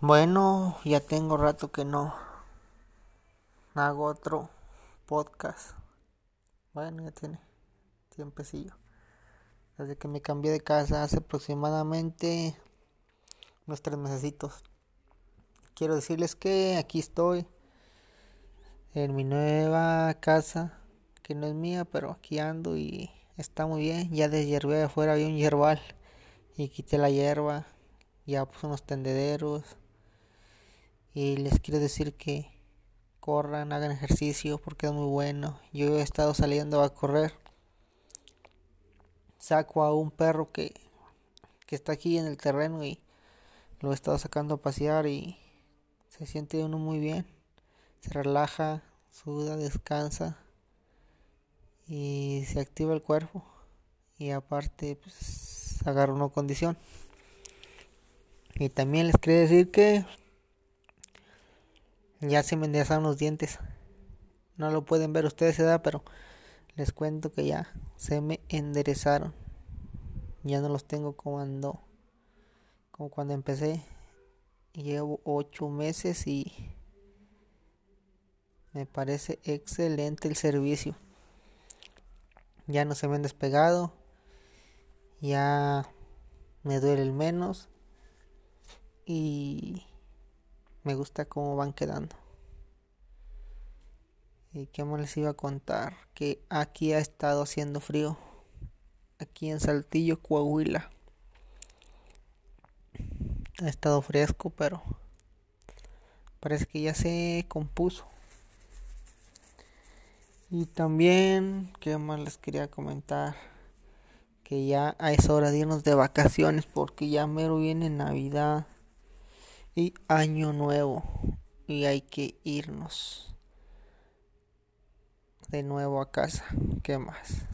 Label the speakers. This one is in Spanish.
Speaker 1: Bueno, ya tengo rato que no hago otro podcast. Bueno, ya tiene tiempecillo. Desde que me cambié de casa hace aproximadamente unos tres meses. Quiero decirles que aquí estoy en mi nueva casa, que no es mía, pero aquí ando y está muy bien. Ya deshiervé afuera, había un hierbal y quité la hierba. Ya puse unos tendederos y les quiero decir que corran, hagan ejercicio porque es muy bueno. Yo he estado saliendo a correr. Saco a un perro que, que está aquí en el terreno y lo he estado sacando a pasear y se siente uno muy bien. Se relaja, suda, descansa y se activa el cuerpo y aparte pues agarra una condición. Y también les quiero decir que ya se me enderezaron los dientes. No lo pueden ver ustedes, edad, pero les cuento que ya se me enderezaron. Ya no los tengo como como cuando empecé. Llevo ocho meses y me parece excelente el servicio. Ya no se me han despegado. Ya me duele el menos. Y me gusta cómo van quedando. ¿Y qué más les iba a contar? Que aquí ha estado haciendo frío. Aquí en Saltillo, Coahuila. Ha estado fresco, pero parece que ya se compuso. Y también, ¿qué más les quería comentar? Que ya es hora de irnos de vacaciones porque ya mero viene Navidad y año nuevo y hay que irnos de nuevo a casa. ¿Qué más?